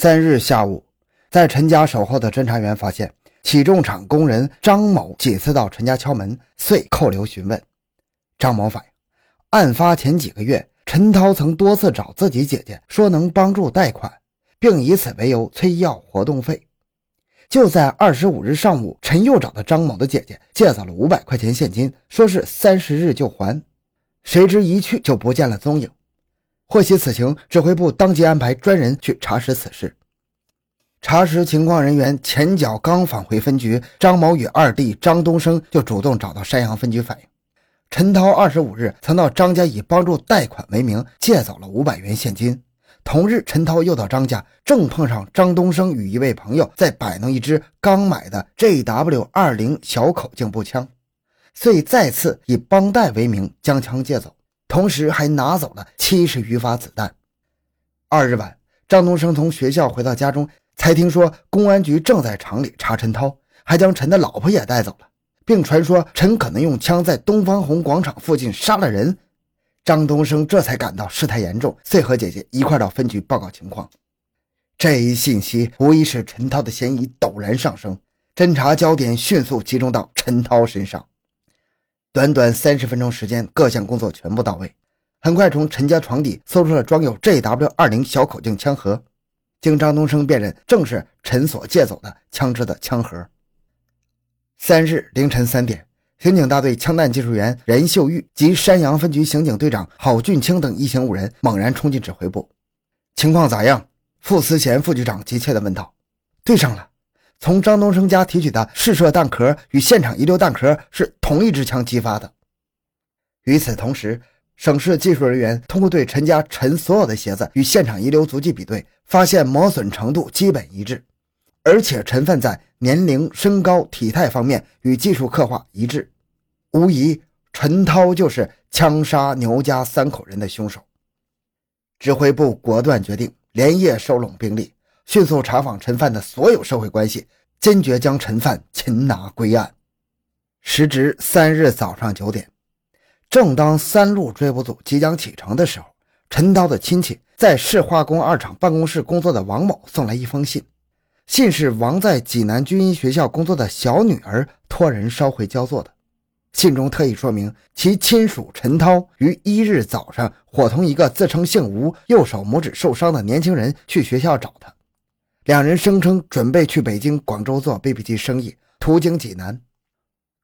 三日下午，在陈家守候的侦查员发现起重厂工人张某几次到陈家敲门，遂扣留询问。张某反映，案发前几个月，陈涛曾多次找自己姐姐说能帮助贷款，并以此为由催要活动费。就在二十五日上午，陈又找到张某的姐姐借走了五百块钱现金，说是三十日就还。谁知一去就不见了踪影。获悉此情，指挥部当即安排专人去查实此事。查实情况人员前脚刚返回分局，张某与二弟张东升就主动找到山阳分局反映，陈涛二十五日曾到张家以帮助贷款为名借走了五百元现金。同日，陈涛又到张家，正碰上张东升与一位朋友在摆弄一支刚买的 JW 二零小口径步枪，遂再次以帮贷为名将枪借走。同时还拿走了七十余发子弹。二日晚，张东升从学校回到家中，才听说公安局正在厂里查陈涛，还将陈的老婆也带走了，并传说陈可能用枪在东方红广场附近杀了人。张东升这才感到事态严重，遂和姐姐一块到分局报告情况。这一信息无疑使陈涛的嫌疑陡然上升，侦查焦点迅速集中到陈涛身上。短短三十分钟时间，各项工作全部到位。很快，从陈家床底搜出了装有 JW 二零小口径枪盒，经张东升辨认，正是陈所借走的枪支的枪盒。三日凌晨三点，刑警大队枪弹技术员任秀玉及山阳分局刑警队长郝俊清等一行五人猛然冲进指挥部：“情况咋样？”傅思贤副局长急切地问道。“对上了。”从张东升家提取的试射弹壳与现场遗留弹壳是同一支枪击发的。与此同时，省市技术人员通过对陈家陈所有的鞋子与现场遗留足迹比对，发现磨损程度基本一致，而且陈犯在年龄、身高、体态方面与技术刻画一致，无疑陈涛就是枪杀牛家三口人的凶手。指挥部果断决定连夜收拢兵力。迅速查访陈犯的所有社会关系，坚决将陈犯擒拿归案。时值三日早上九点，正当三路追捕组即将启程的时候，陈涛的亲戚在市化工二厂办公室工作的王某送来一封信，信是王在济南军医学校工作的小女儿托人捎回焦作的。信中特意说明，其亲属陈涛于一日早上伙同一个自称姓吴、右手拇指受伤的年轻人去学校找他。两人声称准备去北京、广州做 BB 机生意，途经济南。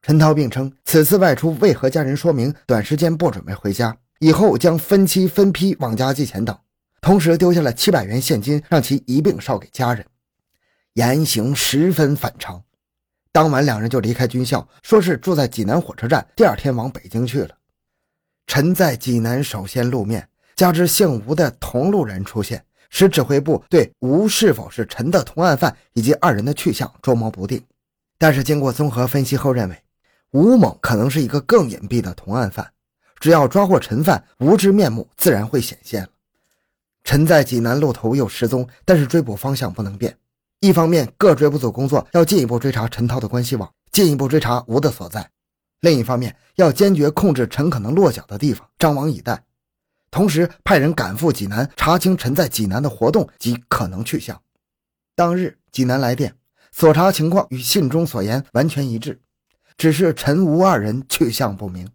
陈涛并称，此次外出未和家人说明，短时间不准备回家，以后将分期分批往家寄钱等。同时丢下了七百元现金，让其一并捎给家人。言行十分反常。当晚，两人就离开军校，说是住在济南火车站，第二天往北京去了。陈在济南首先露面，加之姓吴的同路人出现。使指挥部对吴是否是陈的同案犯以及二人的去向捉摸不定，但是经过综合分析后认为，吴某可能是一个更隐蔽的同案犯。只要抓获陈犯，吴之面目自然会显现。陈在济南路头又失踪，但是追捕方向不能变。一方面，各追捕组工作要进一步追查陈涛的关系网，进一步追查吴的所在；另一方面，要坚决控制陈可能落脚的地方，张网以待。同时派人赶赴济南，查清陈在济南的活动及可能去向。当日济南来电，所查情况与信中所言完全一致，只是陈吴二人去向不明。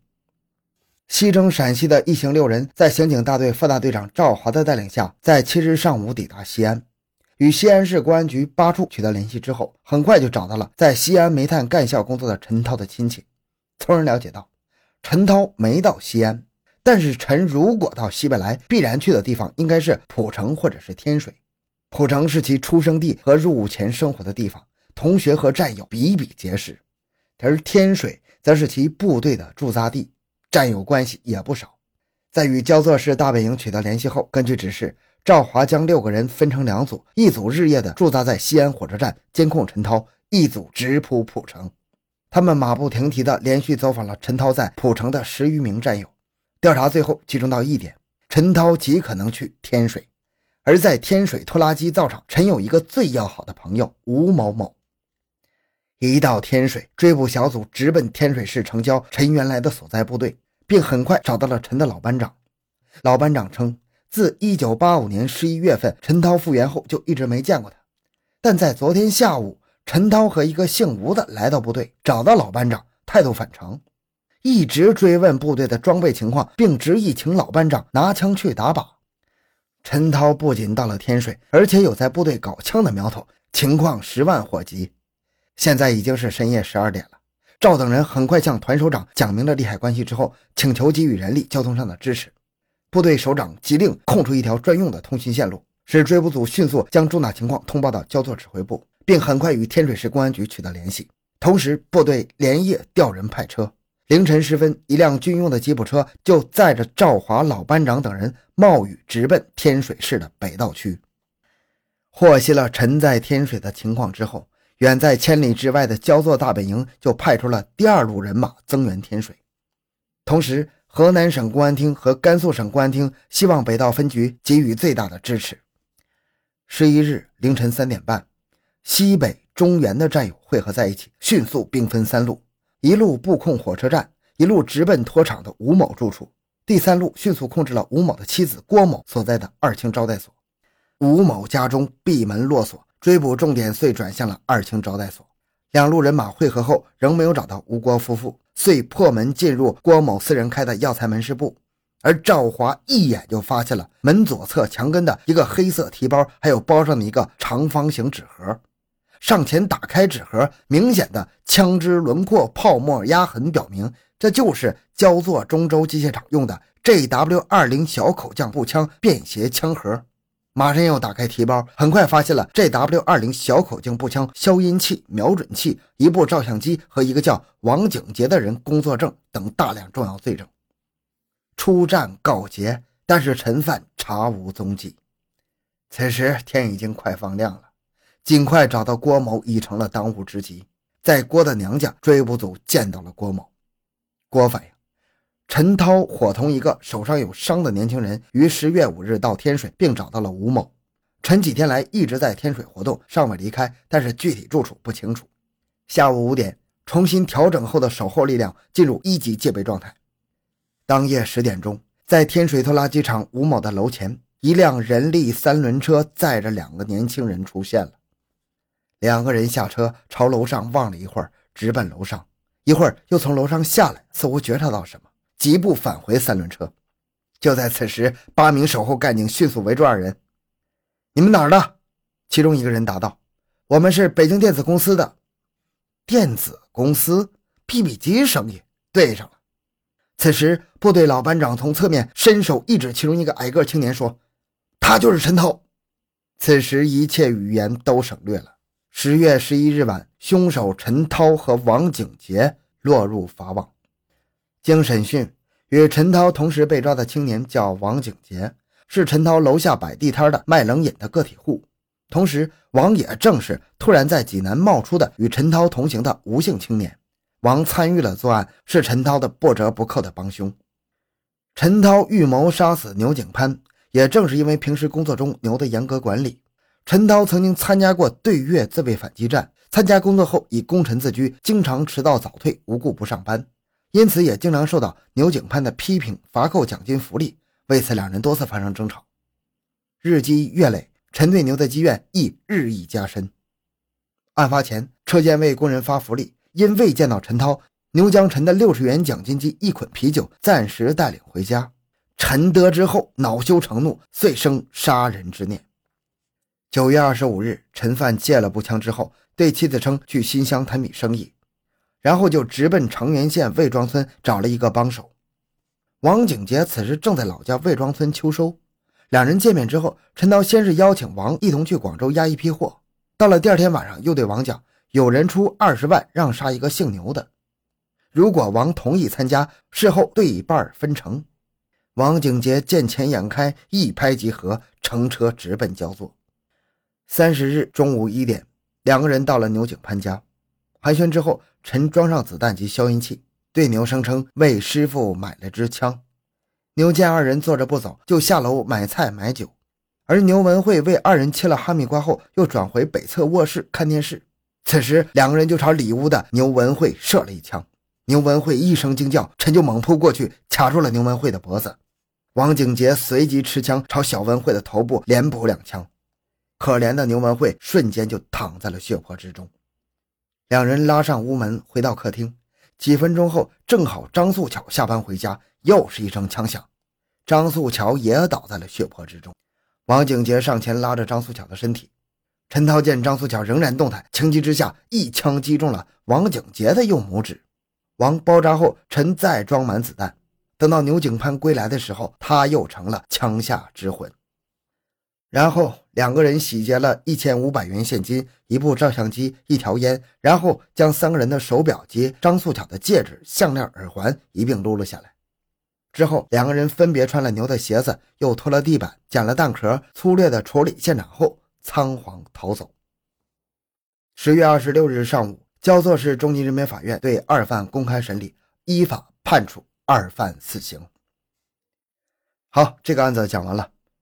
西征陕西的一行六人，在刑警大队副大队长赵华的带领下，在七日上午抵达西安，与西安市公安局八处取得联系之后，很快就找到了在西安煤炭干校工作的陈涛的亲戚，从而了解到，陈涛没到西安。但是陈如果到西北来，必然去的地方应该是蒲城或者是天水。蒲城是其出生地和入伍前生活的地方，同学和战友比比皆是；而天水则是其部队的驻扎地，战友关系也不少。在与焦作市大本营取得联系后，根据指示，赵华将六个人分成两组，一组日夜的驻扎在西安火车站监控陈涛，一组直扑蒲城。他们马不停蹄地连续走访了陈涛在蒲城的十余名战友。调查最后集中到一点：陈涛极可能去天水，而在天水拖拉机造厂，陈有一个最要好的朋友吴某某。一到天水，追捕小组直奔天水市城郊陈原来的所在部队，并很快找到了陈的老班长。老班长称，自1985年11月份陈涛复员后就一直没见过他。但在昨天下午，陈涛和一个姓吴的来到部队，找到老班长，态度反常，一直追问部队的装备情况，并执意请老班长拿枪去打靶。陈涛不仅到了天水，而且有在部队搞枪的苗头，情况十万火急。现在已经是深夜十二点了，赵等人很快向团首长讲明了利害关系之后，请求给予人力、交通上的支持。部队首长急令空出一条专用的通讯线路。使追捕组迅速将重大情况通报到焦作指挥部，并很快与天水市公安局取得联系。同时，部队连夜调人派车。凌晨时分，一辆军用的吉普车就载着赵华老班长等人冒雨直奔天水市的北道区。获悉了陈在天水的情况之后，远在千里之外的焦作大本营就派出了第二路人马增援天水。同时，河南省公安厅和甘肃省公安厅希望北道分局给予最大的支持。十一日凌晨三点半，西北、中原的战友汇合在一起，迅速兵分三路：一路布控火车站，一路直奔拖场的吴某住处，第三路迅速控制了吴某的妻子郭某所在的二清招待所。吴某家中闭门落锁，追捕重点遂转向了二清招待所。两路人马汇合后，仍没有找到吴郭夫妇，遂破门进入郭某私人开的药材门市部。而赵华一眼就发现了门左侧墙根的一个黑色提包，还有包上的一个长方形纸盒。上前打开纸盒，明显的枪支轮廓、泡沫压痕表明，这就是焦作中州机械厂用的 JW 二零小口径步枪便携枪盒。马上又打开提包，很快发现了 JW 二零小口径步枪消音器、瞄准器、一部照相机和一个叫王景杰的人工作证等大量重要罪证。出战告捷，但是陈犯查无踪迹。此时天已经快放亮了，尽快找到郭某已成了当务之急。在郭的娘家，追捕组见到了郭某。郭反映，陈涛伙同一个手上有伤的年轻人，于十月五日到天水，并找到了吴某。陈几天来一直在天水活动，尚未离开，但是具体住处不清楚。下午五点，重新调整后的守候力量进入一级戒备状态。当夜十点钟，在天水拖拉机厂吴某的楼前，一辆人力三轮车载着两个年轻人出现了。两个人下车，朝楼上望了一会儿，直奔楼上，一会儿又从楼上下来，似乎觉察到什么，疾步返回三轮车。就在此时，八名守候干警迅速围住二人：“你们哪儿的？”其中一个人答道：“我们是北京电子公司的。”电子公司，PB 机生意对上了。此时，部队老班长从侧面伸手一指其中一个矮个青年，说：“他就是陈涛。”此时，一切语言都省略了。十月十一日晚，凶手陈涛和王景杰落入法网。经审讯，与陈涛同时被抓的青年叫王景杰，是陈涛楼下摆地摊的卖冷饮的个体户。同时，王也正是突然在济南冒出的与陈涛同行的吴姓青年。王参与了作案，是陈涛的不折不扣的帮凶。陈涛预谋杀死牛景潘，也正是因为平时工作中牛的严格管理。陈涛曾经参加过对越自卫反击战，参加工作后以功臣自居，经常迟到早退，无故不上班，因此也经常受到牛景潘的批评，罚扣奖金福利。为此，两人多次发生争吵。日积月累，陈对牛的积怨亦日益加深。案发前，车间为工人发福利。因未见到陈涛，牛将陈的六十元奖金及一捆啤酒暂时带领回家。陈得知后恼羞成怒，遂生杀人之念。九月二十五日，陈范借了步枪之后，对妻子称去新乡谈笔生意，然后就直奔长垣县魏庄村找了一个帮手。王景杰此时正在老家魏庄村秋收。两人见面之后，陈涛先是邀请王一同去广州押一批货，到了第二天晚上，又对王讲。有人出二十万让杀一个姓牛的，如果王同意参加，事后对一半分成。王景杰见钱眼开，一拍即合，乘车直奔焦作。三十日中午一点，两个人到了牛景潘家，寒暄之后，陈装上子弹及消音器，对牛声称为师傅买了支枪。牛见二人坐着不走，就下楼买菜买酒。而牛文慧为二人切了哈密瓜后，又转回北侧卧室看电视。此时，两个人就朝里屋的牛文慧射了一枪。牛文慧一声惊叫，陈就猛扑过去，卡住了牛文慧的脖子。王景杰随即持枪朝小文慧的头部连补两枪，可怜的牛文慧瞬间就躺在了血泊之中。两人拉上屋门回到客厅，几分钟后，正好张素巧下班回家，又是一声枪响，张素巧也倒在了血泊之中。王景杰上前拉着张素巧的身体，陈涛见张素巧仍然动弹，情急之下一枪击中了王景杰的右拇指。王包扎后，陈再装满子弹。等到牛景潘归来的时候，他又成了枪下之魂。然后两个人洗劫了一千五百元现金、一部照相机、一条烟，然后将三个人的手表及张素巧的戒指、项链、耳环一并撸了下来。之后，两个人分别穿了牛的鞋子，又拖了地板，捡了弹壳，粗略的处理现场后，仓皇逃走。十月二十六日上午，焦作市中级人民法院对二犯公开审理，依法判处。二犯死刑。好，这个案子讲完了。